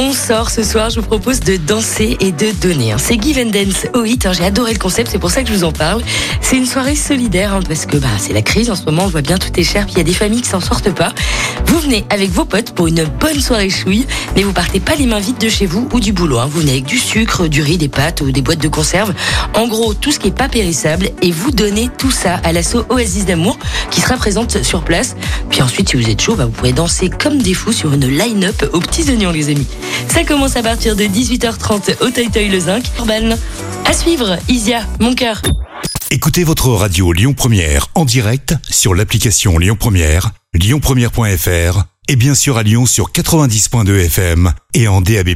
On sort ce soir, je vous propose de danser et de donner. hein. C'est Give and Dance au hit, hein. j'ai adoré le concept, c'est pour ça que je vous en parle. C'est une soirée solidaire hein, parce que bah, c'est la crise en ce moment, on voit bien tout est cher, puis il y a des familles qui s'en sortent pas. Vous venez avec vos potes pour une bonne soirée chouille, mais vous partez pas les mains vides de chez vous ou du boulot. Vous venez avec du sucre, du riz, des pâtes ou des boîtes de conserve. En gros, tout ce qui est pas périssable et vous donnez tout ça à l'asso Oasis d'amour qui sera présente sur place. Puis ensuite, si vous êtes chaud, bah, vous pourrez danser comme des fous sur une line-up aux petits oignons, les amis. Ça commence à partir de 18h30 au Toy Toy Le Zinc. Urban. À suivre, Isia, mon cœur. Écoutez votre radio Lyon Première en direct sur l'application Lyon Première, lyonpremière.fr et bien sûr à Lyon sur 90.2 FM et en DAB+.